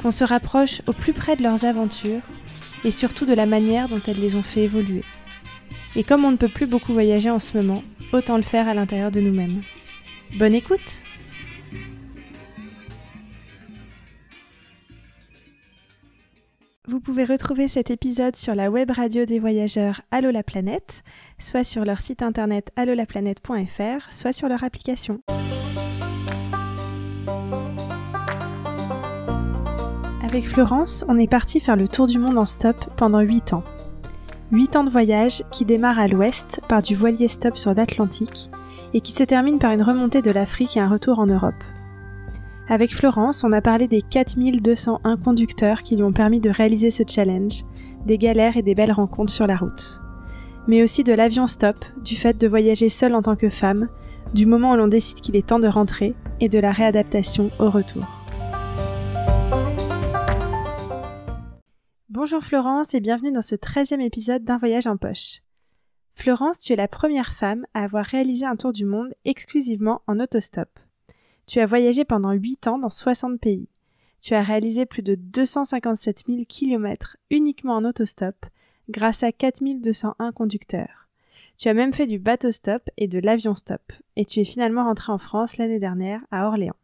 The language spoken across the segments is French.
qu'on se rapproche au plus près de leurs aventures et surtout de la manière dont elles les ont fait évoluer. Et comme on ne peut plus beaucoup voyager en ce moment, autant le faire à l'intérieur de nous-mêmes. Bonne écoute Vous pouvez retrouver cet épisode sur la web radio des voyageurs Allo la soit sur leur site internet allolaplanète.fr, soit sur leur application. Avec Florence, on est parti faire le tour du monde en stop pendant 8 ans. 8 ans de voyage qui démarrent à l'ouest par du voilier stop sur l'Atlantique et qui se termine par une remontée de l'Afrique et un retour en Europe. Avec Florence, on a parlé des 4201 conducteurs qui lui ont permis de réaliser ce challenge, des galères et des belles rencontres sur la route. Mais aussi de l'avion stop, du fait de voyager seule en tant que femme, du moment où l'on décide qu'il est temps de rentrer et de la réadaptation au retour. Bonjour Florence et bienvenue dans ce 13e épisode d'un voyage en poche. Florence, tu es la première femme à avoir réalisé un tour du monde exclusivement en autostop. Tu as voyagé pendant 8 ans dans 60 pays. Tu as réalisé plus de 257 000 km uniquement en autostop grâce à 4201 conducteurs. Tu as même fait du bateau stop et de l'avion stop. Et tu es finalement rentré en France l'année dernière à Orléans.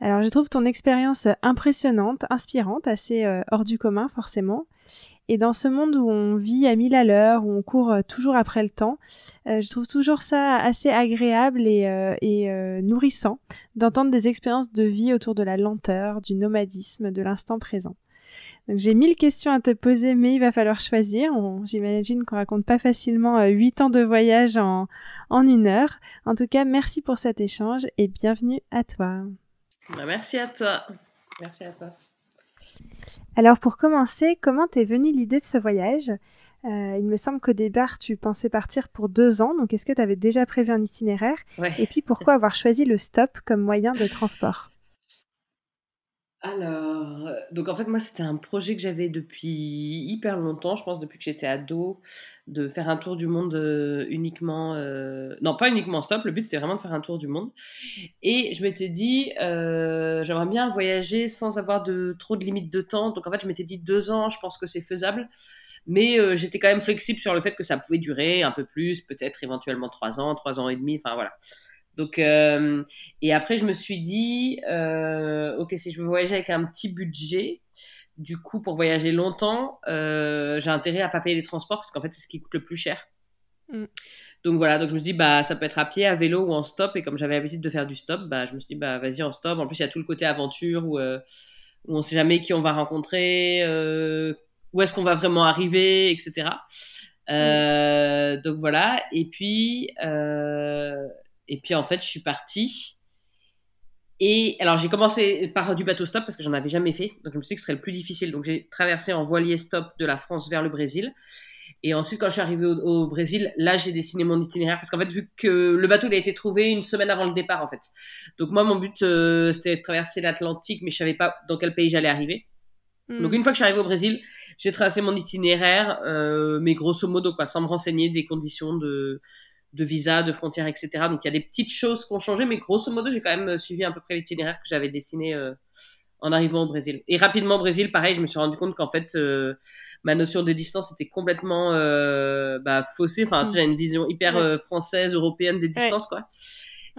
Alors je trouve ton expérience impressionnante, inspirante, assez euh, hors du commun forcément. Et dans ce monde où on vit à mille à l'heure, où on court euh, toujours après le temps, euh, je trouve toujours ça assez agréable et, euh, et nourrissant d'entendre des expériences de vie autour de la lenteur, du nomadisme, de l'instant présent. Donc j'ai mille questions à te poser, mais il va falloir choisir. J'imagine qu'on raconte pas facilement huit ans de voyage en, en une heure. En tout cas, merci pour cet échange et bienvenue à toi. Bah, merci à toi. Merci à toi. Alors pour commencer, comment t'es venue l'idée de ce voyage? Euh, Il me semble qu'au départ, tu pensais partir pour deux ans, donc est-ce que tu avais déjà prévu un itinéraire? Et puis pourquoi avoir choisi le stop comme moyen de transport? Alors, euh, donc en fait, moi, c'était un projet que j'avais depuis hyper longtemps, je pense depuis que j'étais ado, de faire un tour du monde euh, uniquement. Euh, non, pas uniquement stop, le but c'était vraiment de faire un tour du monde. Et je m'étais dit, j'aimerais bien voyager sans avoir de trop de limites de temps. Donc en fait, je m'étais dit deux ans, je pense que c'est faisable. Mais j'étais quand même flexible sur le fait que ça pouvait durer un peu plus, peut-être éventuellement trois ans, trois ans et demi, enfin voilà. Donc, euh, et après, je me suis dit, euh, ok, si je veux voyager avec un petit budget, du coup, pour voyager longtemps, euh, j'ai intérêt à pas payer les transports parce qu'en fait, c'est ce qui coûte le plus cher. Mm. Donc voilà, donc je me suis dit, bah, ça peut être à pied, à vélo ou en stop. Et comme j'avais l'habitude de faire du stop, bah, je me suis dit, bah, vas-y en stop. En plus, il y a tout le côté aventure où, où on sait jamais qui on va rencontrer, où est-ce qu'on va vraiment arriver, etc. Mm. Donc voilà. Et puis, et puis en fait, je suis partie. Et alors j'ai commencé par du bateau stop parce que j'en avais jamais fait. Donc je me suis dit que ce serait le plus difficile. Donc j'ai traversé en voilier stop de la France vers le Brésil. Et ensuite, quand je suis arrivée au, Brésil, là, j'ai dessiné mon itinéraire parce qu'en fait, vu que le bateau il a été trouvé une semaine avant le départ, en fait. Donc moi, mon but, euh, c'était de traverser l'Atlantique, mais je savais pas dans quel pays j'allais arriver. Hmm. Donc une fois que je suis arrivée au Brésil, j'ai tracé mon itinéraire, euh, mais grosso modo, quoi, sans me renseigner des conditions de, de visa, de frontières, etc. Donc il y a des petites choses qui ont changé, mais grosso modo, j'ai quand même euh, suivi à peu près l'itinéraire que j'avais dessiné euh, en arrivant au Brésil. Et rapidement au Brésil, pareil, je me suis rendu compte qu'en fait, euh, ma notion de distance était complètement bah, faussée. Enfin, j'ai une vision hyper française, européenne des distances, quoi.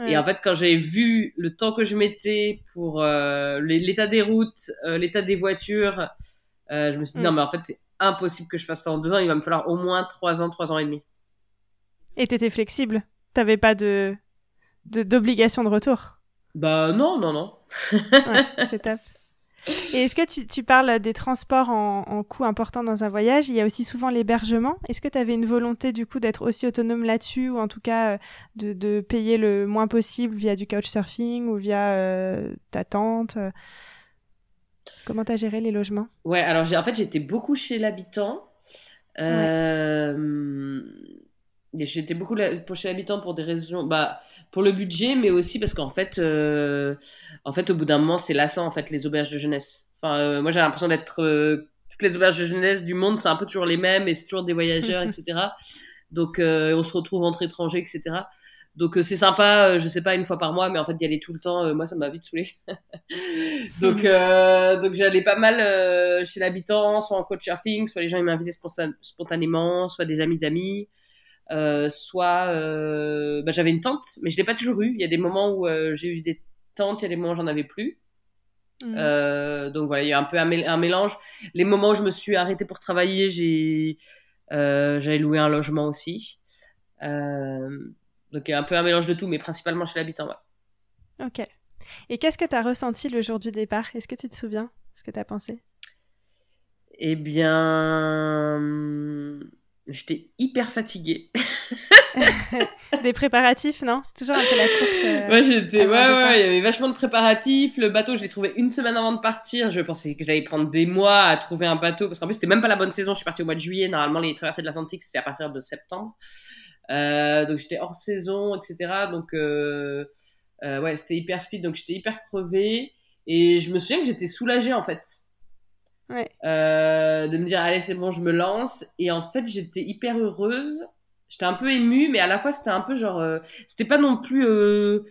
Et en fait, quand j'ai vu le temps que je mettais pour l'état des routes, l'état des voitures, je me suis dit, mm. non, mais en fait, c'est impossible que je fasse ça en deux ans. Il va me falloir au moins trois ans, trois ans et demi. Et t'étais flexible T'avais pas de d'obligation de, retour Bah non, non, non. c'est top. Et est-ce que tu, tu, parles des transports en, en coût important dans un voyage? Il y a aussi souvent l'hébergement. Est-ce que tu avais une volonté du coup d'être aussi autonome là-dessus? Ou en tout cas euh, de, de, payer le moins possible via du couchsurfing ou via euh, ta tante? Comment tu as géré les logements? Ouais, alors en fait, j'étais beaucoup chez l'habitant. Euh, J'étais beaucoup chez l'habitant pour des raisons, bah, pour le budget, mais aussi parce qu'en fait, euh, en fait, au bout d'un moment, c'est lassant, en fait, les auberges de jeunesse. Enfin, euh, moi, j'ai l'impression d'être euh, toutes les auberges de jeunesse du monde, c'est un peu toujours les mêmes et c'est toujours des voyageurs, etc. Donc, on se retrouve entre étrangers, etc. Donc c'est sympa, je sais pas une fois par mois, mais en fait d'y aller tout le temps, moi ça m'a vite saoulé. donc donc j'allais pas mal chez l'habitant, soit en coach surfing, soit les gens ils m'invitaient spontanément, soit des amis d'amis. Euh, soit euh, bah, j'avais une tante, mais je l'ai pas toujours eu. Il y a des moments où euh, j'ai eu des tantes, il y a des moments où j'en avais plus. Mmh. donc voilà, il y a un peu un, mélange. Les moments où je me suis arrêtée pour travailler, j'ai j'avais loué un logement aussi. donc il y a un peu un mélange de tout, mais principalement chez l'habitant. Ouais. Ok. Et qu'est-ce que tu as ressenti le jour du départ? Est-ce que tu te souviens? Ce que tu as pensé? Eh bien, J'étais hyper fatiguée. Des préparatifs, non? C'est toujours un peu la course. Euh, ouais, j'étais. Ouais, ouais, il y avait vachement de préparatifs. Le bateau, je l'ai trouvé une semaine avant de partir. Je pensais que j'allais prendre des mois à trouver un bateau parce qu'en plus, c'était même pas la bonne saison. Je suis partie au mois de juillet. Normalement, les traversées de l'Atlantique, c'est à partir de septembre. Euh, donc, j'étais hors saison, etc. Donc, euh, ouais, c'était hyper speed. Donc, j'étais hyper crevée. Et je me souviens que j'étais soulagée, en fait. Euh, de me dire allez c'est bon je me lance. Et en fait j'étais hyper heureuse. J'étais un peu émue mais à la fois c'était un peu genre euh, c'était pas non plus euh,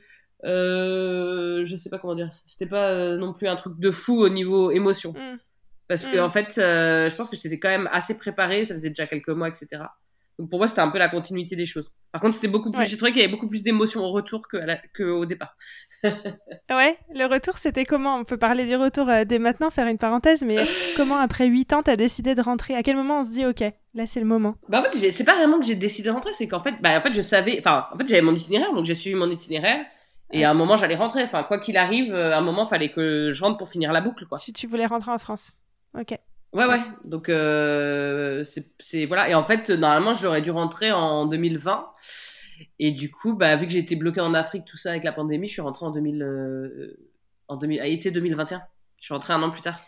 je sais pas comment dire. C'était pas non plus un truc de fou au niveau émotion. Mm. parce que mm. en fait je pense que j'étais quand même assez préparée. Ça faisait déjà quelques mois etc donc pour moi c'était un peu la continuité des choses par contre c'était beaucoup plus j'ai trouvé qu'il y avait beaucoup plus d'émotions au retour que, que au départ ouais, le retour, c'était comment? On peut parler du retour euh, dès maintenant, faire une parenthèse, mais comment après 8 ans, t'as décidé de rentrer? À quel moment on se dit, ok, là c'est le moment? Bah en fait, c'est pas vraiment que j'ai décidé de rentrer, c'est qu'en fait, bah, en fait, je savais, enfin, en fait, j'avais mon itinéraire, donc j'ai suivi mon itinéraire. Et à un moment, j'allais rentrer. Enfin, quoi qu'il arrive, euh, à un moment, fallait que je rentre pour finir la boucle, quoi. Si tu voulais rentrer en France. Ok. Ouais, ouais. Donc, euh, c'est. Voilà. Et en fait, normalement, j'aurais dû rentrer en 2020. Et du coup, bah, vu que j'ai été bloqué en Afrique, tout ça avec la pandémie, je suis rentrée en 2000, euh, en 2000, à été 2021. Je suis rentrée un an plus tard.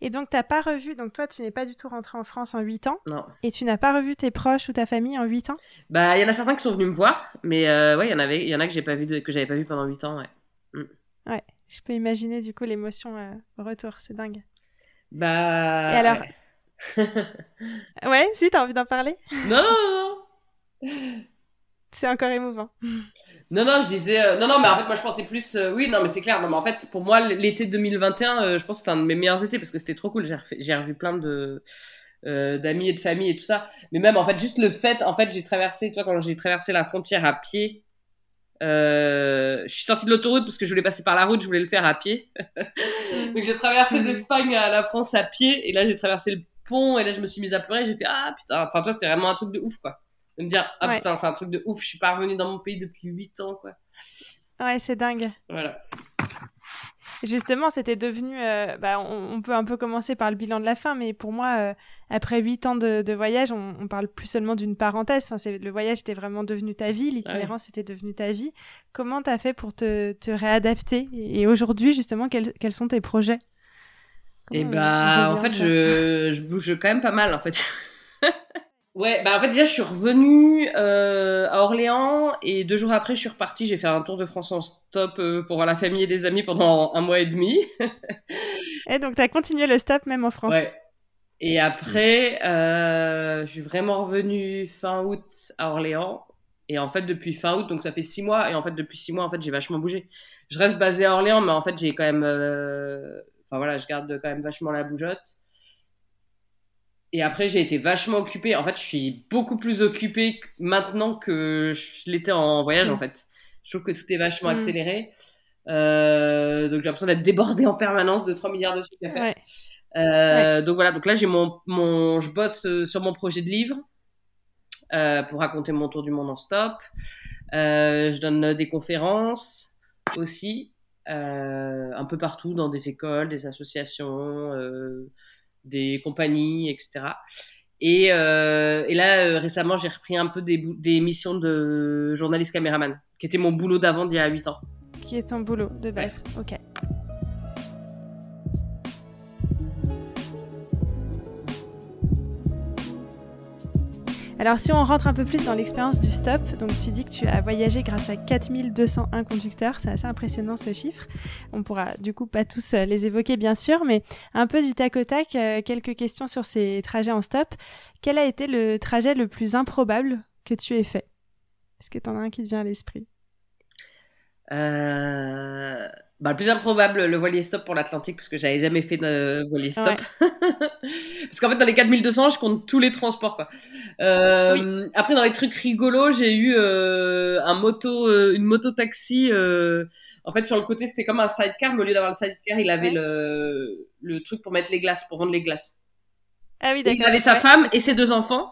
Et donc, tu n'as pas revu, donc toi, tu n'es pas du tout rentrée en France en 8 ans. Non. Et tu n'as pas revu tes proches ou ta famille en 8 ans? Bah, il y en a certains qui sont venus me voir, mais euh, ouais, il y en avait, il y en a que j'ai pas vu, que j'avais pas vu pendant 8 ans, ouais. Mm. Ouais, je peux imaginer du coup l'émotion euh, au retour, c'est dingue. Bah. Et alors Ouais, si, t'as envie d'en parler? Non, non, non c'est encore émouvant. Non, non, je disais. Euh, non, non, mais en fait, moi, je pensais plus. Euh, oui, non, mais c'est clair. Non, mais en fait, pour moi, l'été 2021, euh, je pense que c'était un de mes meilleurs étés parce que c'était trop cool. J'ai revu plein de. d'amis et de famille et tout ça mais même en fait juste le fait en fait j'ai traversé toi quand j'ai traversé la frontière à pied je suis sortie de l'autoroute parce que je voulais passer par la route je voulais le faire à pied. Mm. donc j'ai traversé mm. d'Espagne à la France à pied et là j'ai traversé le pont et là je me suis mise à pleurer j'ai fait ah putain enfin toi c'était vraiment un truc de ouf quoi. De me dire ah putain c'est un truc de ouf je suis pas revenue dans mon pays depuis 8 ans quoi. Ouais c'est dingue. Voilà Justement, c'était devenu. Euh, bah, on, peut un peu commencer par le bilan de la fin, mais pour moi, euh, après huit ans de, voyage, on, on, parle plus seulement d'une parenthèse. Enfin, le voyage était vraiment devenu ta vie, l'itinérance c'était devenu ta vie. Comment tu as fait pour te, te réadapter? Et, aujourd'hui, justement, quels, quels, sont tes projets? Et eh bah, en fait, je, je bouge quand même pas mal, en fait. Ouais, bah en fait déjà je suis revenue euh, à Orléans et deux jours après je suis repartie. J'ai fait un tour de France en stop euh, pour voir la famille et des amis pendant un mois et demi. et donc tu as continué le stop même en France. Ouais. Et après euh, je suis vraiment revenue fin août à Orléans. Et en fait depuis fin août, donc ça fait six mois. Et en fait depuis six mois en fait j'ai vachement bougé. Je reste basée à Orléans, mais en fait j'ai quand même, enfin voilà, je garde quand même vachement la bougeotte. Et après, j'ai été vachement occupée. En fait, je suis beaucoup plus occupée maintenant que je l'étais en voyage, en mm. fait. Je trouve que tout est vachement mm. accéléré. Euh, donc, j'ai l'impression d'être débordée en permanence de 3 milliards de trucs à faire. Euh, donc, voilà. Donc là, j'ai mon, mon, je bosse euh, sur mon projet de livre pour raconter mon tour du monde en stop. je donne des conférences aussi, un peu partout, dans des écoles, des associations des compagnies, etc. Et, euh, et là, euh, récemment, j'ai repris un peu des, des missions de journaliste caméraman, qui était mon boulot d'avant d'il y a 8 ans. Qui est ton boulot de base, ok. Alors si on rentre un peu plus dans l'expérience du stop, donc tu dis que tu as voyagé grâce à 4201 conducteurs, c'est assez impressionnant ce chiffre. On pourra du coup pas tous euh, les évoquer bien sûr, mais un peu du tac au tac, euh, quelques questions sur ces trajets en stop. Quel a été le trajet le plus improbable que tu aies fait? Est-ce que tu en as un qui te vient à l'esprit? Euh... Bah, le plus improbable, le voilier stop pour l'Atlantique, parce que j'avais jamais fait de voilier stop. parce qu'en fait, dans les 4200, je compte tous les transports. Quoi. Euh, Après, dans les trucs rigolos, j'ai eu euh, un moto, euh, une moto taxi. Euh, en fait, sur le côté, c'était comme un sidecar, mais au lieu d'avoir le sidecar, il avait le, le truc pour mettre les glaces, pour vendre les glaces. Ah oui, d'accord. Il avait sa femme et ses deux enfants.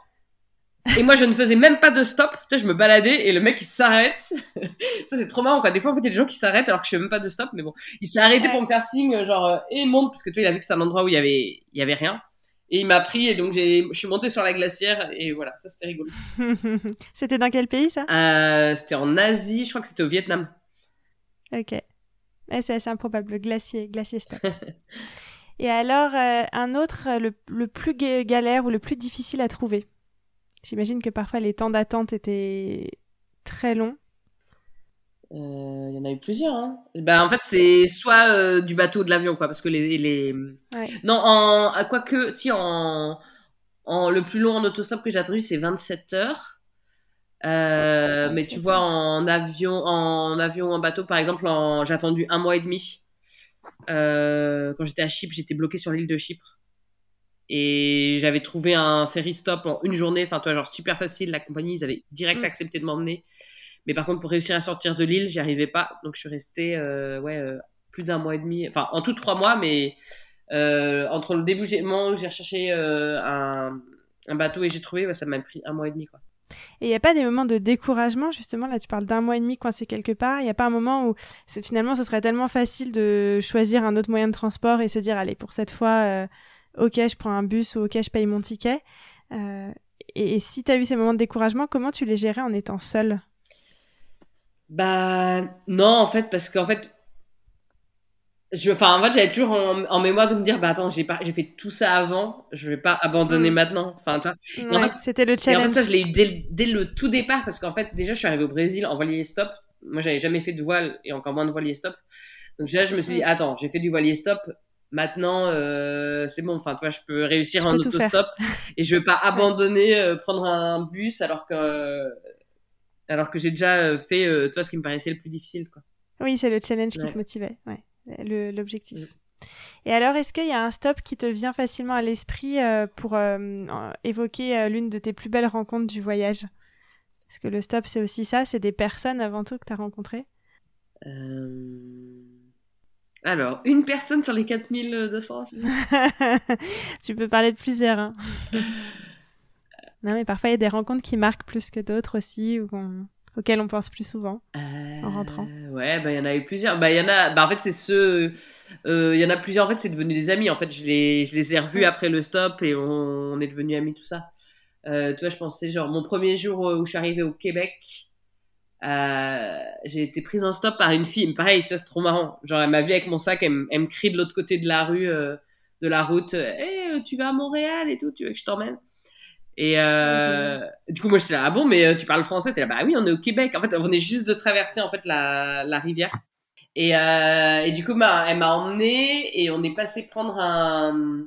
Et moi, je ne faisais même pas de stop. Tu sais, je me baladais et le mec, il s'arrête. ça, c'est trop marrant, quoi. Des fois, en fait, il y a des gens qui s'arrêtent alors que je fais même pas de stop. Mais bon, il s'est arrêté pour me faire signe, genre, euh, et monte, parce que tu vois, il a vu que c'était un endroit où il y avait, il y avait rien. Et il m'a pris, et donc j'ai, je suis montée sur la glacière, et voilà, ça, c'était rigolo. c'était dans quel pays, ça? Euh, C'était en Asie, je crois que c'était au Vietnam. Ok. c'est assez improbable, le glacier, glacier stop. et alors, euh, un autre, le, le plus galère ou le plus difficile à trouver? J'imagine que parfois les temps d'attente étaient très longs. Il euh, y en a eu plusieurs. Hein. Ben, en fait, c'est soit euh, du bateau ou de l'avion, quoi, parce que les. les... Non, en... quoique, si, en... en. Le plus long en autostop que j'ai attendu, c'est 27 heures. Euh, mais tu vois, en avion, en avion ou en bateau, par exemple, j'ai attendu un mois et demi. quand j'étais à Chypre, j'étais bloqué sur l'île de Chypre. Et j'avais trouvé un ferry stop en une journée, enfin, toi, genre super facile. La compagnie, ils avaient direct mm. accepté de m'emmener. Mais par contre, pour réussir à sortir de l'île, j'y arrivais pas. Donc, je suis restée, euh, ouais, euh, plus d'un mois et demi. Enfin, en tout, trois mois, mais euh, entre le début où j'ai recherché un, un, bateau et j'ai trouvé, bah, ça m'a pris un mois et demi, quoi. Et il n'y a pas des moments de découragement, justement, là tu parles d'un mois et demi coincé quelque part, il n'y a pas un moment où finalement ce serait tellement facile de choisir un autre moyen de transport et se dire, allez, pour cette fois, ok, je prends un bus ou ok, je paye mon ticket. Euh, et, si tu as eu ces moments de découragement, comment tu les gérais en étant seule? Bah non, en fait, parce qu'en fait, je, enfin, en fait, j'avais toujours en, mémoire de me dire, bah attends, j'ai pas, j'ai fait tout ça avant, je vais pas abandonner mm. maintenant. Enfin, toi. c'était le challenge. Et en fait, ça, je l'ai eu dès, le tout départ parce qu'en fait, déjà, je suis arrivée au Brésil en voilier stop. Moi, j'avais jamais fait de voile et encore moins de voilier stop. Donc déjà, je me suis dit, mm. attends, j'ai fait du voilier stop, Maintenant, euh, c'est bon. Enfin, tu vois, je peux réussir en autostop et je vais pas abandonner, euh, prendre un bus alors que alors que j'ai déjà euh, fait, euh, toi, ce qui me paraissait le plus difficile, quoi. Oui, c'est le challenge qui te motivait, ouais, l'objectif. Mm. Et alors, est-ce qu'il y a un stop qui te vient facilement à l'esprit pour évoquer l'une de tes plus belles rencontres du voyage? Est-ce que le stop, c'est aussi ça C'est des personnes avant tout que tu as rencontrées alors, une personne sur les 4200 Tu peux parler de plusieurs. Hein. non, mais parfois, il y a des rencontres qui marquent plus que d'autres aussi, ou auxquelles on pense plus souvent en rentrant. Euh, ouais, bah, il y en a eu plusieurs. Bah, il y en a, bah, en fait, c'est ceux. Euh, il y en a plusieurs, en fait, c'est devenu des amis. En fait, je les, je les ai revus après le stop et on, est devenus amis, tout ça. Euh, tu vois, je pensais, genre, mon premier jour où je suis arrivée au Québec, euh, j'ai été prise en stop par une fille. Pareil, ça c'est trop marrant. Genre, elle m'a vu avec mon sac, elle, me crie de l'autre côté de la rue, euh, de la route. Hé, eh, tu vas à Montréal et tout, tu veux que je t'emmène? Et euh, du coup, moi j'étais là, ah bon, mais tu parles français T'es là, bah oui, on est au Québec. En fait, on venait juste de traverser en fait la, la rivière. Et, et du coup, bah, elle m'a emmené et on est passé prendre un,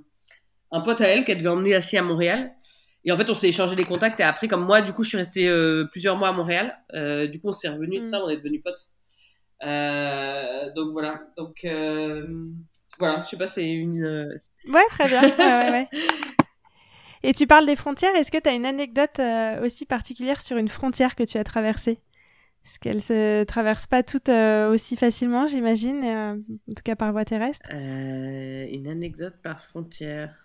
un pote à elle qu'elle devait emmener assis à Montréal. Et en fait, on s'est échangé des contacts. Et après, comme moi, du coup, je suis restée euh, plusieurs mois à Montréal. Euh, du coup, on s'est revenu de ça, mm. on est devenus potes. Euh, donc voilà. Donc voilà, je sais pas, c'est une. Ouais, très bien. ouais, ouais, Et tu parles des frontières. Est-ce que tu as une anecdote aussi particulière sur une frontière que tu as traversée? Est-ce qu'elles se traversent pas toutes aussi facilement, j'imagine, en tout cas par voie terrestre Une anecdote par frontière.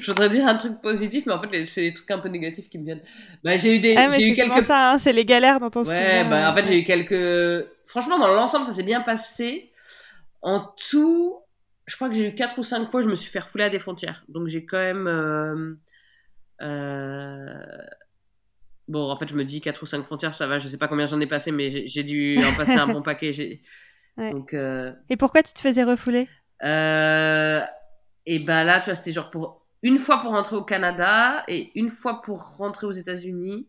Je voudrais dire un truc positif, mais en fait, c'est les trucs un peu négatifs qui me viennent. Bah, j'ai eu des, ah, j'ai eu quelques. ça, hein, c'est les galères dont on Ouais, bah, en fait, j'ai eu quelques. Franchement, dans l'ensemble, ça s'est bien passé. En tout, je crois que j'ai eu quatre ou cinq fois, je me suis fait refouler à des frontières. Donc, j'ai quand même. Euh... Euh... Bon, en fait, je me dis quatre ou cinq frontières, ça va. Je sais pas combien j'en ai passé, mais j'ai dû en passer un bon paquet. Ouais. Donc, euh... Et pourquoi tu te faisais refouler? euh, et ben là, tu vois, c'était genre pour une fois pour rentrer au Canada et une fois pour rentrer aux États-Unis.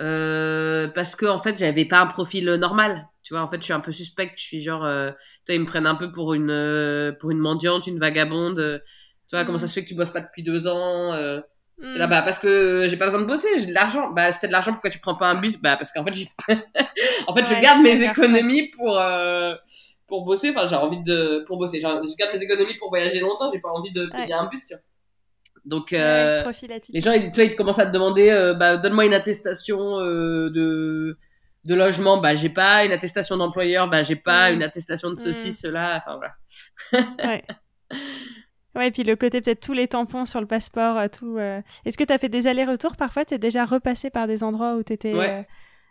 Euh, parce que en fait, j'avais pas un profil normal. Tu vois, en fait, je suis un peu suspecte. Je suis genre, euh, toi, ils me prennent un peu pour une euh, pour une mendiante, une vagabonde. Tu vois, comment ça Mm. se fait que tu bosses pas depuis deux ans euh, Mm. Là, bah, parce que j'ai pas besoin de bosser, j'ai de l'argent. Bah, c'était de l'argent, pourquoi tu prends pas un bus? Bah, parce qu'en fait, j'ai- en fait, je Ouais, garde mes économies pour, euh, pour bosser. Enfin, j'ai envie de, pour bosser. Je garde mes économies pour voyager longtemps, j'ai pas envie de payer Ouais. un bus, tu vois. Donc, euh, les gens, ils, tu vois, ils commencent à te demander, euh, bah, donne-moi une attestation euh, de, de logement. Bah, j'ai pas. Une attestation d'employeur. Bah, j'ai pas. Mm. Une attestation de Mm. ceci, cela. Enfin, voilà. Ouais. Ouais, et puis le côté peut-être tous les tampons sur le passeport, euh, tout. euh. Est-ce que tu as fait des allers-retours parfois? Tu es déjà repassé par des endroits où tu étais Ouais.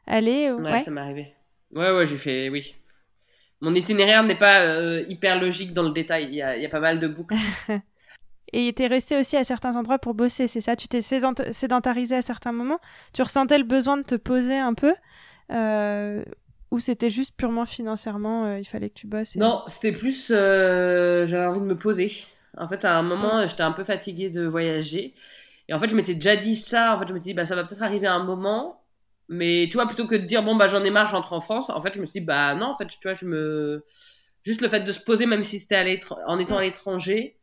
allé ou- Ouais, Ouais? ça m'est arrivé. Ouais, ouais, j'ai fait, oui. Mon itinéraire n'est pas euh, hyper logique dans le détail. Il y a, il y a pas mal de boucles. Et tu es resté aussi à certains endroits pour bosser, c'est ça? Tu t'es sédent- sédentarisé à certains moments? Tu ressentais le besoin de te poser un peu euh, Ou c'était juste purement financièrement, euh, il fallait que tu bosses et- Non, c'était plus. euh, J'avais envie de me poser. En fait, à un moment, j'étais un peu fatiguée de voyager. Et en fait, je m'étais déjà dit ça. En fait, je m'étais dit, bah, ça va peut-être arriver à un moment. Mais tu vois, plutôt que de dire, bon, bah, j'en ai marre, j'entre en France. En fait, je me suis dit, bah, non, en fait, tu vois, je me. Juste le fait de se poser, même si c'était en étant à l'étranger,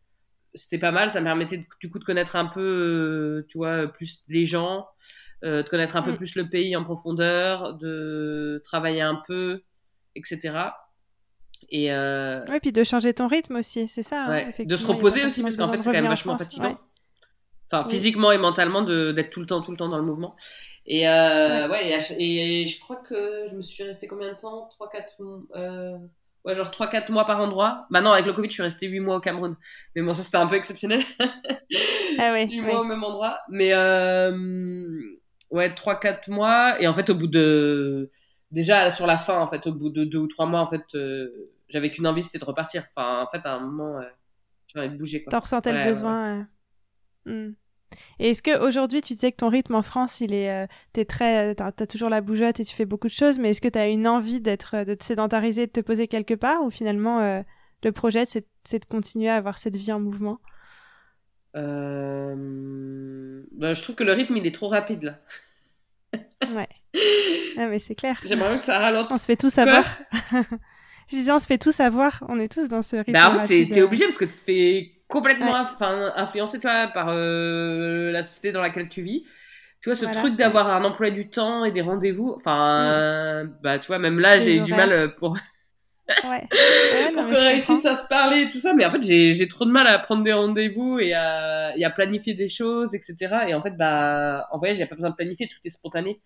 c'était pas mal. Ça me permettait de- du coup de connaître un peu, euh, tu vois, plus les gens, euh, de connaître un peu Mm. plus le pays en profondeur, de travailler un peu, etc. Et, euh, Ouais, puis de changer ton rythme aussi, c'est ça. hein. De se reposer aussi, parce qu'en fait, c'est quand même en vachement France, fatigant. ouais. Enfin, Oui. physiquement et mentalement, d'être tout le temps, tout le temps dans le mouvement. Et, euh, ouais. et, je crois que je me suis restée combien de temps? 3-4 euh, Ouais, genre 3-4 mois par endroit. Maintenant, avec le Covid, je suis restée 8 mois au Cameroun. Mais bon, ça, c'était un peu exceptionnel. Ah ouais, 8 ouais. mois au même endroit. Mais ouais, 3-4 mois. Et en fait, au bout de. Déjà, sur la fin, en fait, au bout de 2 ou 3 mois, en fait, euh, j'avais qu'une envie, c'était de repartir. Enfin, en fait, à un moment, euh, j'avais envie de bouger. T'en ressentais Ouais, le ouais, besoin. euh. Hmm. Et est-ce qu'aujourd'hui, tu disais que ton rythme en France, il est, euh, t'es très, t'as, t'as toujours la bougeotte et tu fais beaucoup de choses, mais est-ce que tu as une envie d'être, euh, de te sédentariser, de te poser quelque part, ou finalement euh, le projet, c'est, de continuer à avoir cette vie en mouvement? Euh, bah, je trouve que le rythme, il est trop rapide, là. Ouais. Ah, mais c'est clair. J'aimerais que ça ralente. On se fait tous avoir. Je disais, on se fait tous avoir. On est tous dans ce rythme. Bah, en fait, t'es, t'es obligé parce que tu te fais complètement Ouais. inf- influencer, toi, par euh, la société dans laquelle tu vis. Tu vois, ce Voilà. truc d'avoir un emploi du temps et des rendez-vous. Enfin, bah, tu vois, même là, j'ai du mal euh, pour, Ouais. Mais qu'on réussisse à se parler et tout ça. Mais en fait, j'ai, trop de mal à prendre des rendez-vous et à, et à planifier des choses, etc. Et en fait, bah, en voyage, il n'y a pas besoin de planifier, tout est spontané.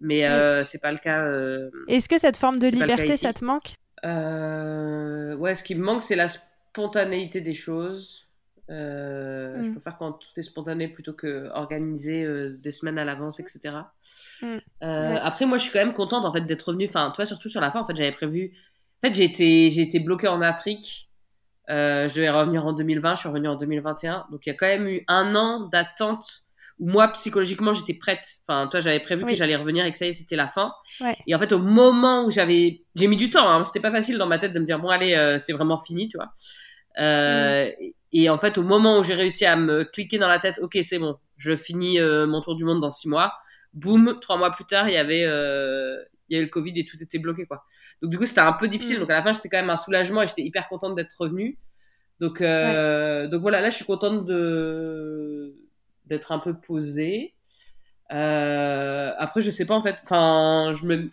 Mais euh, c'est pas le cas. euh, Est-ce que cette forme de liberté, ça te manque? Euh, ouais, ce qui me manque, c'est la spontanéité des choses. Euh, Mm. Je préfère quand tout est spontané plutôt que organisé euh, des semaines à l'avance, etc. Mm. Ouais. Après, moi, je suis quand même contente en fait d'être revenue. Enfin, toi, surtout sur la fin, en fait, j'avais prévu. En fait, j'ai été, j'ai été bloquée en Afrique. Je devais revenir en 2020. Je suis revenue en 2021. Donc, il y a quand même eu un an d'attente où moi, psychologiquement, j'étais prête. Enfin, toi, j'avais prévu Oui. que j'allais revenir et que ça y est, c'était la fin. Ouais. Et en fait, au moment où j'avais, j'ai mis du temps. Hein, c'était pas facile dans ma tête de me dire bon, allez, euh, c'est vraiment fini, tu vois. Euh, Mm. Et en fait, au moment où j'ai réussi à me cliquer dans la tête, ok, c'est bon, je finis euh, mon tour du monde dans six mois. Boum, trois mois plus tard, il y avait, il y avait le Covid et tout était bloqué, quoi. Donc du coup, c'était un peu difficile. Mm. Donc à la fin, j'étais quand même un soulagement et j'étais hyper contente d'être revenue. Donc, donc voilà, là, je suis contente de d'être un peu posée. Euh, après, je sais pas en fait. Enfin, je me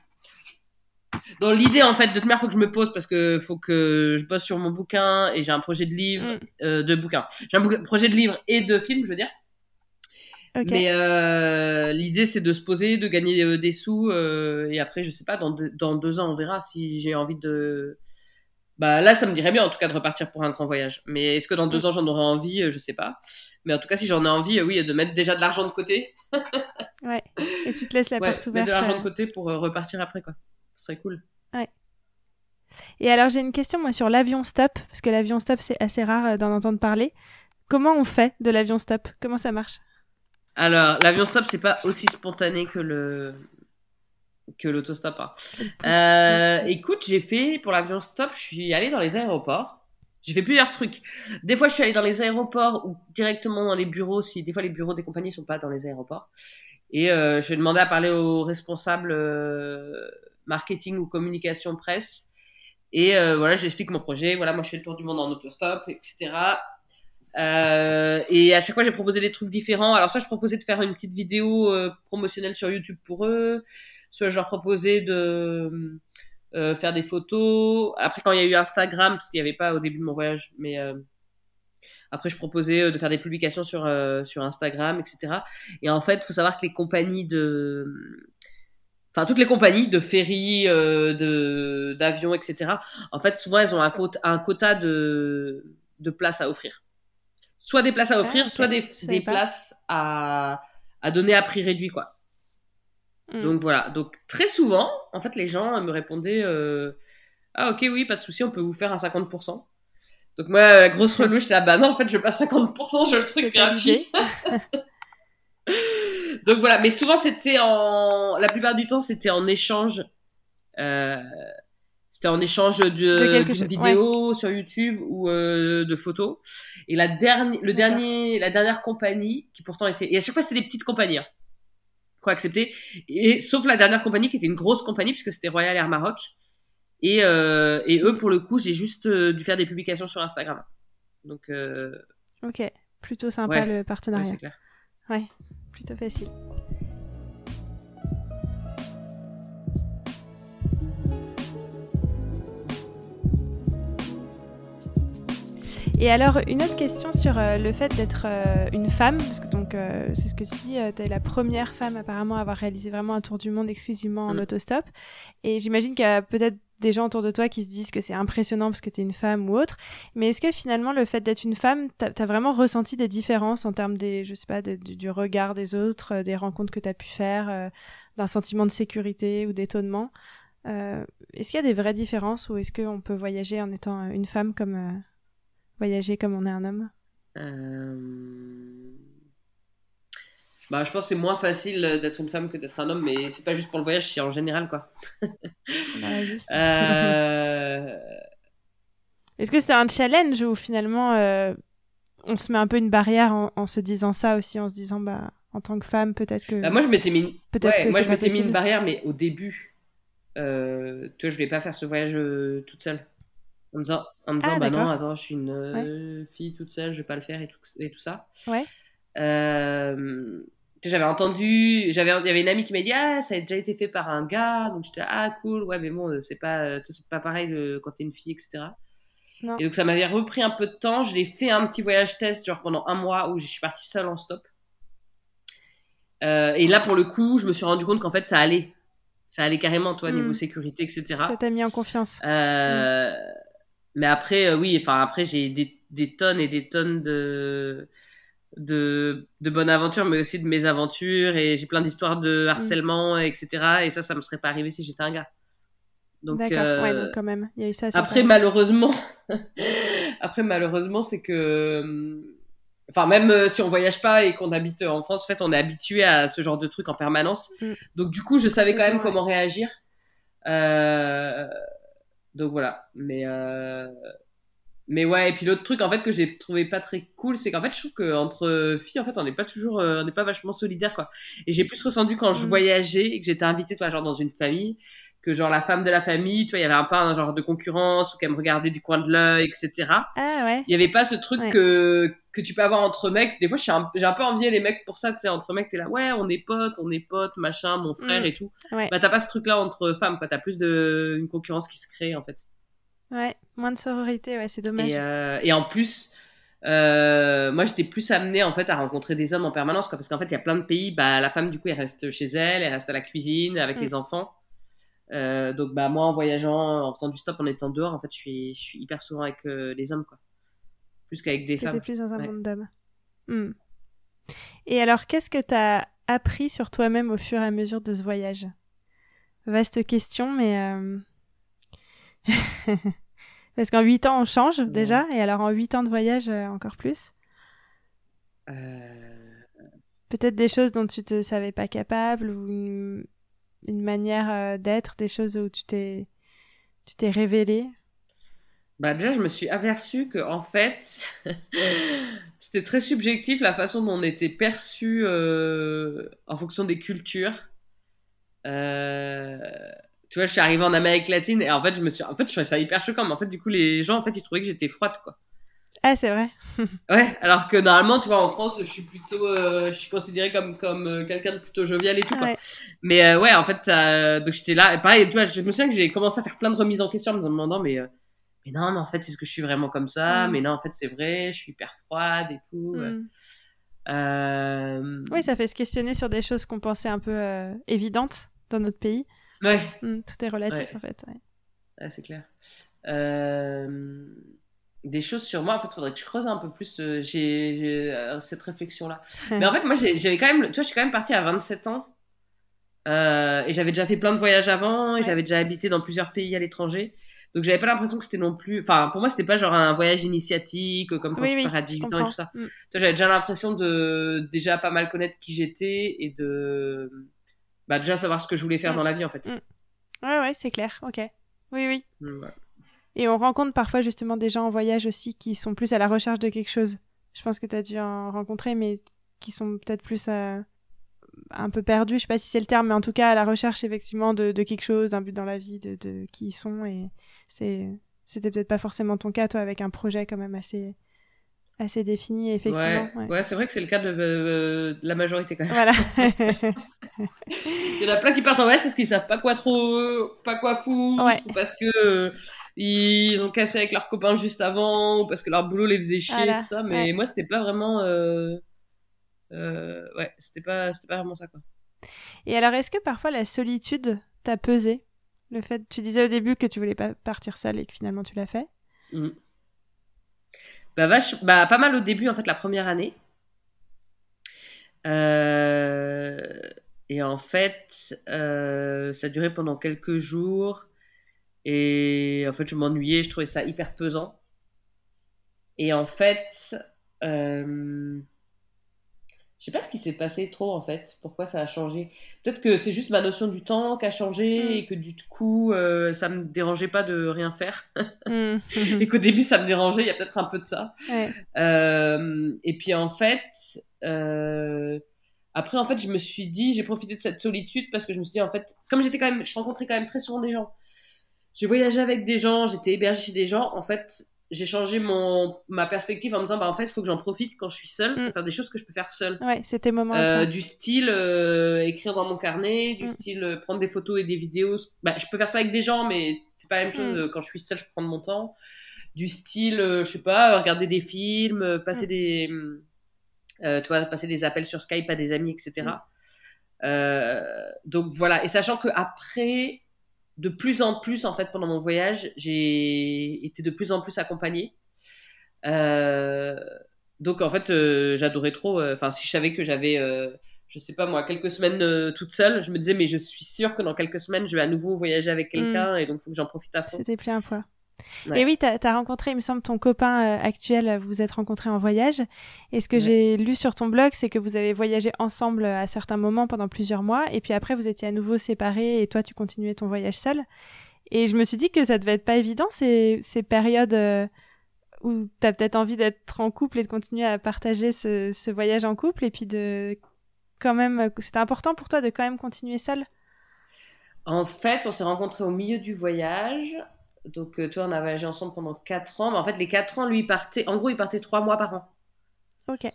dans l'idée en fait de toute manière, faut que je me pose parce que faut que je bosse sur mon bouquin et j'ai un projet de livre, Mm. euh, de bouquin. J'ai un bouquin- projet de livre et de film, je veux dire. Mais euh, l'idée c'est de se poser, de gagner des sous et après je sais pas dans dans deux ans on verra si j'ai envie de. Bah là ça me dirait bien en tout cas de repartir pour un grand voyage. Mais est-ce que dans deux ans j'en aurai envie? Euh, Je sais pas. Mais en tout cas si j'en ai envie, euh, oui, de mettre déjà de l'argent de côté. Ouais. Et tu te laisses la Ouais, porte mettre ouverte. de l'argent euh. de côté pour repartir après quoi. Ce serait cool. Et alors j'ai une question moi sur l'avion stop parce que l'avion stop c'est assez rare d'en entendre parler. Comment on fait de l'avion stop? Comment ça marche? Alors, l'avion stop, c'est pas aussi spontané que le que l'autostop. hein. Euh, écoute, j'ai fait pour l'avion stop, je suis allée dans les aéroports J'ai fait plusieurs trucs. Des fois, je suis allée dans les aéroports ou directement dans les bureaux, si des fois les bureaux des compagnies sont pas dans les aéroports. Et euh, je demander à parler aux responsables euh, marketing ou communication presse. Et euh, voilà, j'explique mon projet. Voilà, moi, je fais le tour du monde en autostop, etc. Euh, et à chaque fois, j'ai proposé des trucs différents. Alors, soit je proposais de faire une petite vidéo euh, promotionnelle sur YouTube pour eux, soit je leur proposais de euh, faire des photos. Après, quand il y a eu Instagram, parce qu'il n'y avait pas au début de mon voyage, mais euh, après, je proposais euh, de faire des publications sur, euh, sur Instagram, etc. Et en fait, il faut savoir que les compagnies de. Enfin, toutes les compagnies de ferry, de d'avions, etc. En fait, souvent, elles ont un quota, un quota de, de places à offrir. Soit des places à offrir, Ah, soit des, des places à, à donner à prix réduit, quoi. Mm. Donc voilà. Donc très souvent, en fait, les gens me répondaient euh, Ah, ok, oui, pas de souci, on peut vous faire un 50%. Donc moi, euh, grosse relou, j'étais là, bah non, en fait, je veux pas 50%, je veux le truc gratuit. Donc voilà, mais souvent, c'était en. La plupart du temps, c'était en échange. euh, C'était en échange de, d'une vidéo sur YouTube ou euh, de photos. Et la dernière, le dernier, la dernière compagnie qui pourtant était, et à chaque fois c'était des petites compagnies, hein, qu'on accepté. Et sauf la dernière compagnie qui était une grosse compagnie puisque c'était Royal Air Maroc. Et, euh, et eux, pour le coup, j'ai juste euh, dû faire des publications sur Instagram. Donc, euh, Ok, plutôt sympa Ouais. le ouais, partenariat. clair. plutôt facile. Et alors, une autre question sur euh, le fait d'être euh, une femme, parce que donc euh, c'est ce que tu dis, tu es la première femme apparemment à avoir réalisé vraiment un tour du monde exclusivement en Mm. autostop. Et j'imagine qu'il y a peut-être des gens autour de toi qui se disent que c'est impressionnant parce que tu es une femme ou autre. Mais est-ce que finalement, le fait d'être une femme, tu as, vraiment ressenti des différences en termes des, je sais pas, du, du regard des autres, des rencontres que tu as pu faire, euh, d'un sentiment de sécurité ou d'étonnement? Euh, Est-ce qu'il y a des vraies différences ou est-ce qu'on peut voyager en étant une femme comme euh, voyager comme on est un homme? Euh, Bah, je pense que c'est moins facile d'être une femme que d'être un homme, mais c'est pas juste pour le voyage, c'est en général, quoi. Euh, Est-ce que c'était un challenge ou finalement euh, on se met un peu une barrière en, en se disant ça aussi, en se disant bah en tant que femme peut-être que bah, moi, je m'étais mis, peut-être ouais, que moi, je m'étais mis une barrière, mais au début, euh, tu vois, je voulais pas faire ce voyage toute seule. En me disant, en me disant Ah, bah non, attends, je suis une euh, fille toute seule, je vais pas le faire et tout, et tout ça. Ouais. Euh, j'avais entendu, j'avais, il y avait une amie qui m'a dit, ah, ça a déjà été fait par un gars, donc j'étais, ah, cool, ouais, mais bon, c'est pas, euh, c'est pas pareil quand t'es une fille, etc. Non. Et donc ça m'avait repris un peu de temps, je l'ai fait un petit voyage test, genre pendant un mois où je suis partie seule en stop. Euh, et là, pour le coup, je me suis rendu compte qu'en fait, ça allait. Ça allait carrément, toi, niveau sécurité, etc. Ça t'a mis en confiance. Euh, Mais après, euh, oui, enfin, après, j'ai des, des tonnes et des tonnes de, de, de bonnes aventures, mais aussi de mésaventures, et j'ai plein d'histoires de harcèlement, etc. Et ça, ça me serait pas arrivé si j'étais un gars. Donc, euh, Ouais, donc quand même, il y a eu ça. sur après, malheureusement, après, malheureusement, c'est que, hum, enfin, même euh, si on voyage pas et qu'on habite en France, en fait, on est habitué à ce genre de trucs en permanence. Mm. Donc, du coup, je savais quand même comment réagir. Euh, donc voilà. Mais, euh, mais ouais. Et puis l'autre truc, en fait, que j'ai trouvé pas très cool, c'est qu'en fait, je trouve qu'entre filles, en fait, on n'est pas toujours, euh, on n'est pas vachement solidaire, quoi. Et j'ai plus ressenti quand je Mm. voyageais et que j'étais invitée, toi, genre dans une famille que genre la femme de la famille, tu vois, il y avait un peu un genre de concurrence ou qu'elle me regardait du coin de l'œil, etc. Ah ouais. Il y avait pas ce truc Ouais. que, que tu peux avoir entre mecs. Des fois, un- j'ai un peu envié les mecs pour ça, tu sais, entre mecs, t'es là, ouais, on est potes, on est potes, machin, mon frère Mm. et tout. Ouais. Bah, t'as pas ce truc-là entre femmes, quoi. T'as plus de, une concurrence qui se crée, en fait. Ouais, moins de sororité, ouais, c'est dommage. Et, euh, et en plus, euh, moi, j'étais plus amenée, en fait, à rencontrer des hommes en permanence, quoi. Parce qu'en fait, il y a plein de pays, bah, la femme, du coup, elle reste chez elle, elle reste à la cuisine avec Mm. les enfants. Euh, donc, bah, moi, en voyageant, en faisant du stop, en étant dehors, en fait, je suis, je suis hyper souvent avec euh, les hommes, quoi. Plus qu'avec des femmes. plus dans un Ouais. monde d'hommes. Hmm. Et alors, qu'est-ce que t'as appris sur toi-même au fur et à mesure de ce voyage? Vaste question, mais... euh, Parce qu'en 8 ans, on change déjà, et alors en 8 ans de voyage, euh, encore plus? Peut-être des choses dont tu te savais pas capable, ou une, manière euh, d'être, des choses où tu t'es tu t'es révélé? Bah déjà, je me suis aperçue que en fait, c'était très subjectif la façon dont on était perçu euh, en fonction des cultures. Euh, tu vois, je suis arrivée en Amérique latine et en fait, je me suis, en fait, je trouvais ça hyper choquant. Mais en fait, du coup, les gens, en fait, ils trouvaient que j'étais froide, quoi. Ah, c'est vrai. ouais, alors que normalement, tu vois, en France, je suis plutôt, euh, je suis considérée comme comme quelqu'un de plutôt jovial et tout, quoi. Mais ouais, en fait, donc j'étais là. Et pareil, tu vois, je me souviens que j'ai commencé à faire plein de remises en question en me demandant, mais mais non, mais en fait, est-ce que je suis vraiment comme ça? Mm. Mais non, en fait, c'est vrai, je suis hyper froide et tout. Mm. Euh... Oui, ça fait se questionner sur des choses qu'on pensait un peu euh, évidentes dans notre pays. Ouais. Mm, tout est relatif, en fait. Ouais. c'est clair. Euh, des choses sur moi, en fait, il faudrait que je creuse un peu plus euh, j'ai cette réflexion-là. mais en fait, moi, j'avais quand même, tu vois, je suis quand même partie à 27 ans. et j'avais déjà fait plein de voyages avant, et j'avais déjà habité dans plusieurs pays à l'étranger. Donc j'avais pas l'impression que c'était non plus. Enfin, pour moi, c'était pas genre un voyage initiatique comme quand tu pars à 18 ans et tout ça. Mm. J'avais déjà l'impression de déjà pas mal connaître qui j'étais et de bah, déjà savoir ce que je voulais faire mm. dans la vie en fait. Mm. Ouais, ouais, c'est clair. Ok. Oui, oui. Et on rencontre parfois justement des gens en voyage aussi qui sont plus à la recherche de quelque chose. Je pense que tu as dû en rencontrer, mais qui sont peut-être plus à un peu perdu, je sais pas si c'est le terme, mais en tout cas à la recherche effectivement de, de quelque chose, d'un but dans la vie, de, de qui ils sont. Et c'est, c'était peut-être pas forcément ton cas, toi, avec un projet quand même assez, assez défini, effectivement. Ouais, ouais. c'est vrai que c'est le cas de, euh, la majorité quand même. Voilà. Il y en a plein qui partent en voyage parce qu'ils savent pas quoi trop, pas quoi foutre, ou parce que euh, ils ont cassé avec leurs copains juste avant, ou parce que leur boulot les faisait chier, tout ça. Mais moi, c'était pas vraiment. Euh, euh, ouais, c'était pas, c'était pas vraiment ça, quoi. Et alors, est-ce que parfois la solitude t'a pesé? Le fait, tu disais au début que tu voulais pas partir seule et que finalement tu l'as fait mmh. bah, vache, bah, pas mal au début, en fait, la première année. Euh, et en fait, euh, ça a duré pendant quelques jours. Et en fait, je m'ennuyais, je trouvais ça hyper pesant. Et en fait, euh, je sais pas ce qui s'est passé trop en fait, pourquoi ça a changé? Peut-être que c'est juste ma notion du temps qui a changé mm. et que du coup euh, ça me dérangeait pas de rien faire. Mm. et qu'au début ça me dérangeait, il y a peut-être un peu de ça. Euh, et puis en fait, euh, après en fait je me suis dit, j'ai profité de cette solitude parce que je me suis dit en fait, comme j'étais quand même, je rencontrais quand même très souvent des gens. J'ai voyagé avec des gens, j'étais hébergée chez des gens. En fait, j'ai changé mon ma perspective en me disant bah en fait il faut que j'en profite quand je suis seule pour mm. faire des choses que je peux faire seule ouais c'était moment euh, du style euh, écrire dans mon carnet du mm. style euh, prendre des photos et des vidéos bah je peux faire ça avec des gens mais c'est pas la même chose mm. quand je suis seule je peux prendre mon temps du style je sais pas regarder des films passer des tu vois passer des appels sur Skype à des amis etc donc voilà et sachant que après de plus en plus, en fait, pendant mon voyage, j'ai été de plus en plus accompagnée. Euh, donc, en fait, euh, j'adorais trop. Euh, enfin, si je savais que j'avais, je sais pas moi, quelques semaines toute seule, je me disais, mais je suis sûre que dans quelques semaines, je vais à nouveau voyager avec quelqu'un mm. et donc, il faut que j'en profite à fond. C'était plus un poids. Et oui, tu as, rencontré, il me semble, ton copain euh, actuel, vous vous êtes rencontrés en voyage. Et ce que j'ai lu sur ton blog, c'est que vous avez voyagé ensemble à certains moments pendant plusieurs mois, et puis après, vous étiez à nouveau séparés, et toi, tu continuais ton voyage seul. Et je me suis dit que ça devait être pas évident, ces, ces périodes euh, où tu as peut-être envie d'être en couple et de continuer à partager ce, ce voyage en couple, et puis de quand même, c'était important pour toi de quand même continuer seul En fait, on s'est rencontrés au milieu du voyage. Donc, euh, toi, on a voyagé ensemble pendant 4 ans. Mais en fait, les 4 ans, lui, il partait. En gros, il partait 3 mois par an. Ok.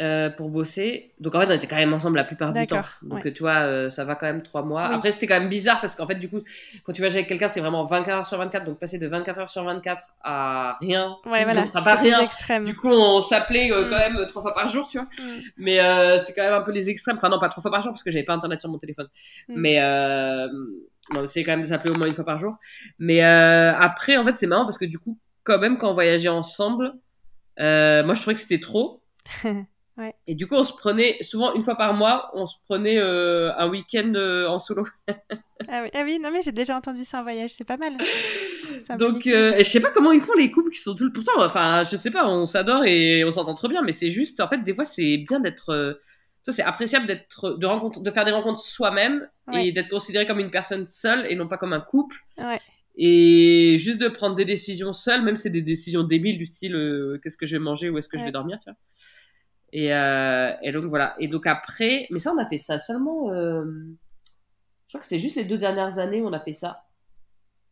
Euh, pour bosser. Donc en fait, on était quand même ensemble la plupart du temps. Donc tu vois, euh, ça va quand même trois mois. Après, c'était quand même bizarre parce qu'en fait, du coup, quand tu voyages avec quelqu'un, c'est vraiment 24 heures sur 24. Donc passer de 24 heures sur 24 à rien. Ouais, voilà. pas rien. Du coup, on s'appelait mm. quand même trois fois par jour, tu vois. Mm. Mais c'est quand même un peu les extrêmes. Enfin non, pas trois fois par jour parce que j'avais pas internet sur mon téléphone. Mm. Mais on essayait quand même de s'appeler au moins une fois par jour. Mais euh, après, en fait, c'est marrant parce que du coup, quand même, quand on voyageait ensemble, euh, moi, je trouvais que c'était trop. ouais. Et du coup, on se prenait, souvent une fois par mois, on se prenait euh, un week-end en solo. ah, oui. ah, oui, non mais j'ai déjà entendu ça en voyage, c'est pas mal. Donc, je sais pas comment ils font les couples qui sont tout le... Pourtant, enfin, je sais pas, on s'adore et on s'entend trop bien, mais c'est juste, en fait, des fois, c'est bien d'être c'est appréciable d'être, de rencontre, de faire des rencontres soi-même et d'être considéré comme une personne seule et non pas comme un couple. Ouais. et juste de prendre des décisions seul, même si c'est des décisions débiles du style euh, qu'est-ce que je vais manger, où est-ce que je vais dormir, tu vois. Et, euh, et, donc voilà. Et donc après, mais ça, on a fait ça seulement. Euh, je crois que c'était juste les deux dernières années où on a fait ça.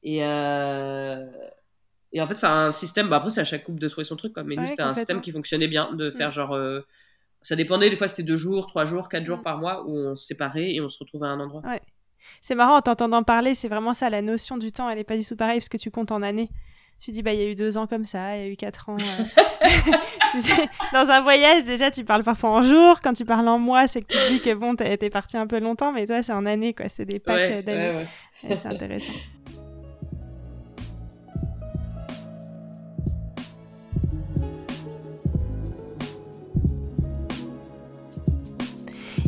Et, et en fait, c'est un système. Bah après, c'est à chaque couple de trouver son truc, quoi. Mais nous, c'était un système qui fonctionnait bien, de faire mm. genre. Ça dépendait, des fois, c'était deux jours, trois jours, quatre jours mm. par mois où on se séparait et on se retrouvait à un endroit. Ouais. C'est marrant en t'entendant parler, c'est vraiment ça, la notion du temps, elle est pas du tout pareille parce que tu comptes en années. Tu dis, bah, il y a eu deux ans comme ça, il y a eu quatre ans. Euh. Dans un voyage, déjà, tu parles parfois en jours. Quand tu parles en mois, c'est que tu dis que bon, t'es parti un peu longtemps, mais toi, c'est en années, quoi. C'est des packs d'années. c'est intéressant.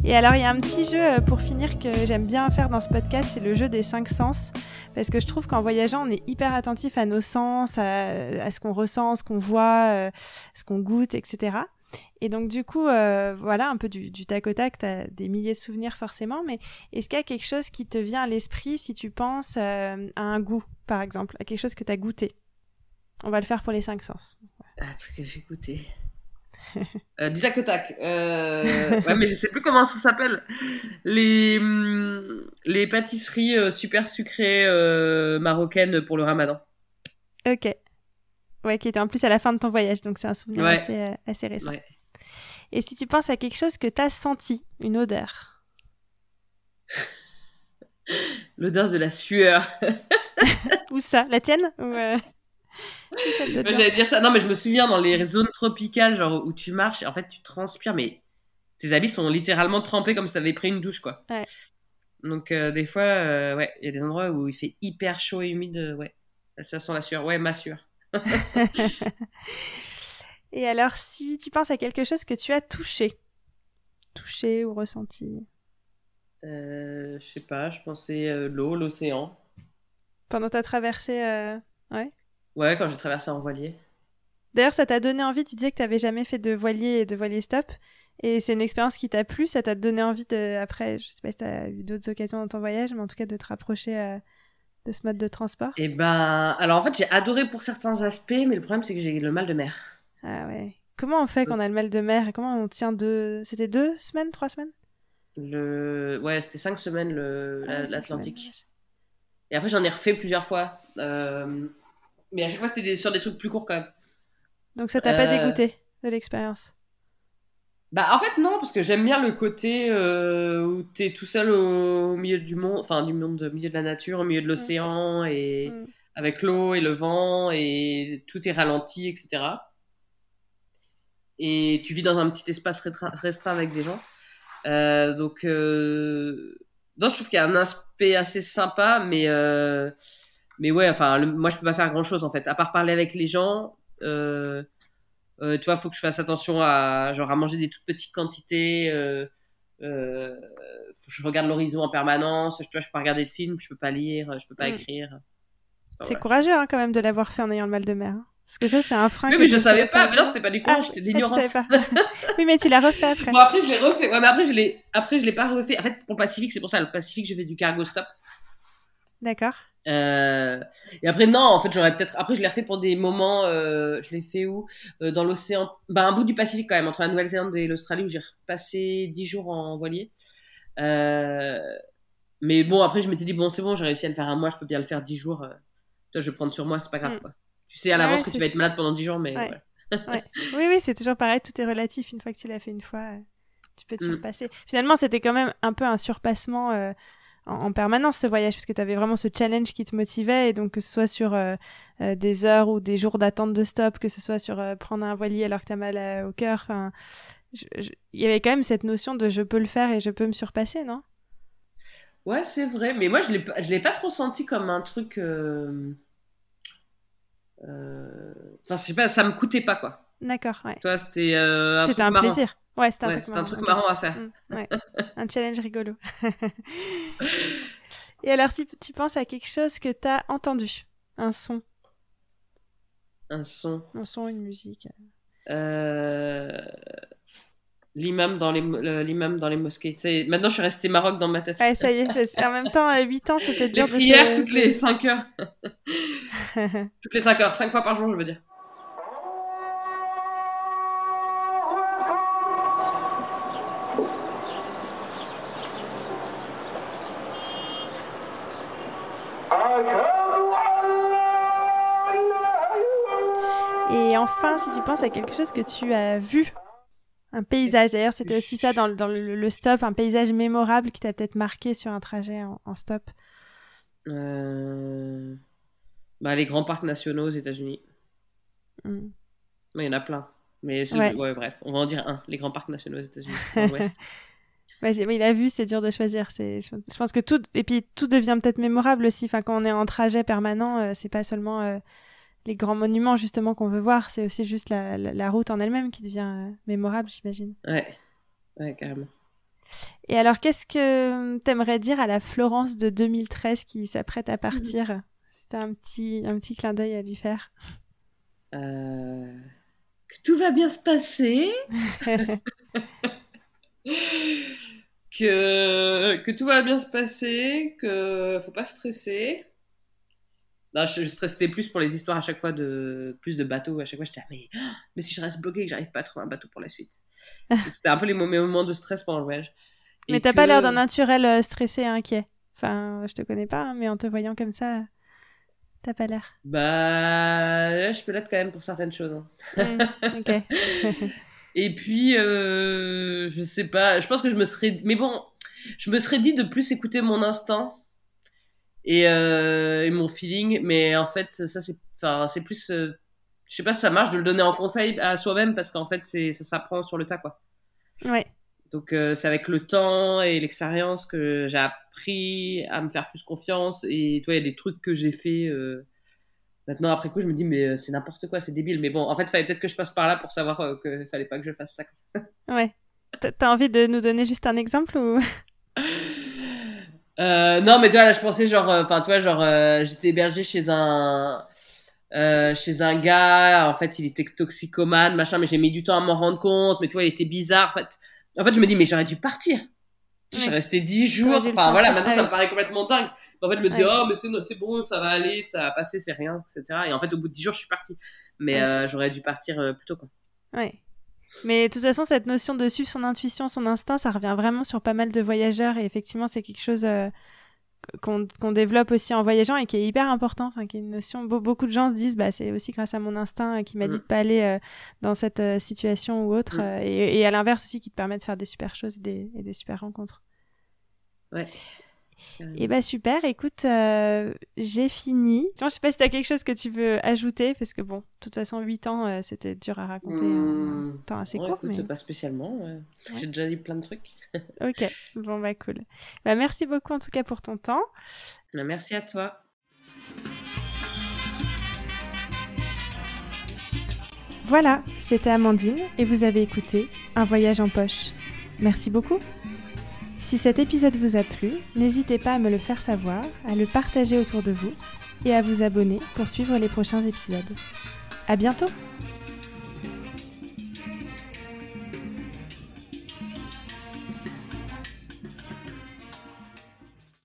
Et alors, il y a un petit jeu euh, pour finir que j'aime bien faire dans ce podcast, c'est le jeu des cinq sens. Parce que je trouve qu'en voyageant, on est hyper attentif à nos sens, à, ce qu'on ressent, ce qu'on voit, euh, ce qu'on goûte, etc. Et donc, du coup, euh, voilà, un peu du, tac au tac, tu as des milliers de souvenirs forcément, mais est-ce qu'il y a quelque chose qui te vient à l'esprit si tu penses à un goût, par exemple, à quelque chose que tu as goûté? On va le faire pour les cinq sens. Un truc que j'ai goûté. Euh, du tac au tac. Euh, ouais, mais je sais plus comment ça s'appelle. Les, hum, les pâtisseries euh, super sucrées marocaines pour le ramadan. Ok. Ouais, qui était en plus à la fin de ton voyage, donc c'est un souvenir assez, assez, récent. Et si tu penses à quelque chose que tu as senti, une odeur? L'odeur de la sueur. Où ça La tienne? Ou J'allais dire ça. Non, mais je me souviens dans les zones tropicales, genre où tu marches, en fait, tu transpires, mais tes habits sont littéralement trempés comme si tu avais pris une douche, quoi. Donc, euh, des fois, euh, ouais, il y a des endroits où il fait hyper chaud et humide, euh, ouais. Ça sent la sueur. Ouais, ma sueur. et alors, si tu penses à quelque chose que tu as touché, touché ou ressenti? Je sais pas, je pensais l'eau, l'océan. Pendant ta traversée, ouais Ouais, quand j'ai traversé en voilier. D'ailleurs, ça t'a donné envie, tu disais que tu n'avais jamais fait de voilier et de voilier stop. Et c'est une expérience qui t'a plu, ça t'a donné envie de, après, je sais pas si tu as eu d'autres occasions dans ton voyage, mais en tout cas de te rapprocher euh, de ce mode de transport? Eh ben, alors en fait, j'ai adoré pour certains aspects, mais le problème c'est que j'ai le mal de mer. Ah ouais. Comment on fait quand on a le mal de mer? Et comment on tient deux. C'était deux semaines, trois semaines? Le... Ouais, c'était cinq semaines ah l'Atlantique. Et après, j'en ai refait plusieurs fois. Euh, mais à chaque fois, c'était sur des trucs plus courts quand même. Donc ça t'a pas euh, dégoûté de l'expérience? Bah en fait non parce que j'aime bien le côté euh, où t'es tout seul au milieu du monde, enfin du monde, au milieu de la nature, au milieu de mm. l'océan et mm. avec l'eau et le vent et tout est ralenti etc. Et tu vis dans un petit espace restreint avec des gens. Euh, donc euh... non je trouve qu'il y a un aspect assez sympa mais mais ouais, enfin, moi, je peux pas faire grand chose en fait, à part parler avec les gens. Euh, euh, tu vois, faut que je fasse attention à genre à manger des toutes petites quantités. Euh, euh faut que je regarde l'horizon en permanence. Tu vois, je peux pas regarder de films, je peux pas lire, je peux pas mm. écrire. c'est courageux hein, quand même de l'avoir fait en ayant le mal de mer. Hein. Parce que ça, c'est un frein. Oui, mais je savais pas. Mais non, c'était pas du courage, ah, c'était de l'ignorance. oui, mais tu l'as refait après. Bon, après, je l'ai refait. Ouais, mais après, je l'ai, après, je l'ai pas refait. En fait, pour le Pacifique, c'est pour ça. Le Pacifique, j'ai fait du cargo stop. D'accord. Euh, et après, non, en fait, j'aurais peut-être. Après, je l'ai refait pour des moments. Euh, je l'ai fait où? Euh, Dans l'océan. Ben, un bout du Pacifique quand même, entre la Nouvelle-Zélande et l'Australie, où j'ai repassé 10 jours en voilier. mais bon, après, je m'étais dit, bon, c'est bon, j'ai réussi à le faire un mois, je peux bien le faire 10 jours. Toi, je vais prendre sur moi, c'est pas grave, mm. quoi. Tu sais à l'avance que tu vas être malade pendant 10 jours, mais. Oui, oui, c'est toujours pareil, tout est relatif. Une fois que tu l'as fait une fois, tu peux te mm. surpasser. Finalement, c'était quand même un peu un surpassement en, permanence ce voyage parce que tu avais vraiment ce challenge qui te motivait et donc que ce soit sur euh, euh, des heures ou des jours d'attente de stop, que ce soit sur euh, prendre un voilier alors que tu as mal au cœur, il y avait quand même cette notion de je peux le faire et je peux me surpasser, non? Ouais, c'est vrai, mais moi je l'ai je l'ai pas trop senti comme un truc enfin je sais pas, ça me coûtait pas quoi. D'accord, ouais. Toi, c'était un, c'était un plaisir. Ouais, c'est un, truc, marrant, à faire. Mm, un challenge rigolo. Et alors, si tu penses à quelque chose que tu as entendu, un son. Un son. Un son, une musique. Euh... L'imam dans les, l'imam dans les mosquées. maintenant, je suis restée Maroc dans ma tête. Ouais, ça y est. En même temps, 8 ans, c'était dur les prières toutes les 5 heures. toutes les 5 heures. 5 fois par jour, je veux dire. Enfin, si tu penses à quelque chose que tu as vu un paysage, d'ailleurs, c'était aussi ça dans, le, stop, un paysage mémorable qui t'a peut-être marqué sur un trajet en, stop. Euh, bah, les grands parcs nationaux aux États-Unis. Hmm. Il y en a plein. Mais bref, on va en dire un. Les grands parcs nationaux aux États-Unis, il a vu, c'est dur de choisir. Je pense que tout, et puis tout devient peut-être mémorable aussi. Enfin, quand on est en trajet permanent, euh, c'est pas seulement euh, les grands monuments justement qu'on veut voir, c'est aussi juste la, route en elle-même qui devient euh, mémorable, j'imagine. Ouais, ouais, carrément. Et alors, qu'est-ce que t'aimerais dire à la Florence de 2013 qui s'apprête à partir? C'était un petit, un petit clin d'œil à lui faire. Euh, que tout va bien se passer. que, que tout va bien se passer, que faut pas stresser je, je, stressais plus pour les histoires à chaque fois de plus de bateaux. À chaque fois, j'étais mais, mais si je reste bloqué et que j'arrive pas à trouver un bateau pour la suite. C'était un peu les moments de stress pendant le voyage. mais t'as pas l'air d'un naturel euh, stressé et inquiet. Enfin, je te connais pas, hein, mais en te voyant comme ça, t'as pas l'air. Bah, je peux l'être quand même pour certaines choses. Hein. Mmh, ok. et puis, euh, je sais pas, je pense que je me serais. Mais bon, je me serais dit de plus écouter mon instinct euh, et, mon feeling. Mais en fait, ça, c'est, c'est plus. Euh, je sais pas si ça marche de le donner en conseil à soi-même parce qu'en fait, c'est, ça s'apprend sur le tas, quoi. Ouais. Donc, euh, c'est avec le temps et l'expérience que j'ai appris à me faire plus confiance. Et toi, il y a des trucs que j'ai fait. Maintenant, après coup, je me dis, mais c'est n'importe quoi, c'est débile. Mais bon, en fait, il fallait peut-être que je passe par là pour savoir qu'il fallait pas que je fasse ça. ouais. T'as envie de nous donner juste un exemple ou? Euh, non, mais tu vois, là, je pensais genre, euh, enfin, tu vois, genre, euh, j'étais hébergé chez un, euh, chez un gars. En fait, il était toxicomane, machin, mais j'ai mis du temps à m'en rendre compte. Mais tu vois, il était bizarre. En fait, en fait je me dis, mais j'aurais dû partir. Je suis restée dix jours. Enfin, voilà, maintenant, ça me paraît complètement dingue. En fait, je me dis, oh, mais c'est bon, ça va aller, ça va passer, c'est rien, etc. Et en fait, au bout de dix jours, je suis partie. Mais j'aurais dû partir plus tôt, quoi. Ouais. Mais de toute façon, cette notion de suivre son intuition, son instinct, ça revient vraiment sur pas mal de voyageurs. Et effectivement, c'est quelque chose euh, qu'on développe aussi en voyageant et qui est hyper important. Enfin, qui est une notion. beaucoup de gens se disent, bah, c'est aussi grâce à mon instinct qui m'a dit de pas aller euh, dans cette euh, situation ou autre. et, à l'inverse aussi, qui te permet de faire des super choses et des, et des super rencontres. Ouais. Et eh bah super, écoute, euh, j'ai fini. Je sais pas si tu as quelque chose que tu veux ajouter, parce que bon, de toute façon, 8 ans, euh, c'était dur à raconter en hmm. temps assez court. mais... Pas spécialement, j'ai déjà dit plein de trucs. ok, bon bah cool. Bah, merci beaucoup en tout cas pour ton temps. Bah, merci à toi. Voilà, c'était Amandine et vous avez écouté Un voyage en poche. Merci beaucoup. Si cet épisode vous a plu, n'hésitez pas à me le faire savoir, à le partager autour de vous et à vous abonner pour suivre les prochains épisodes. À bientôt!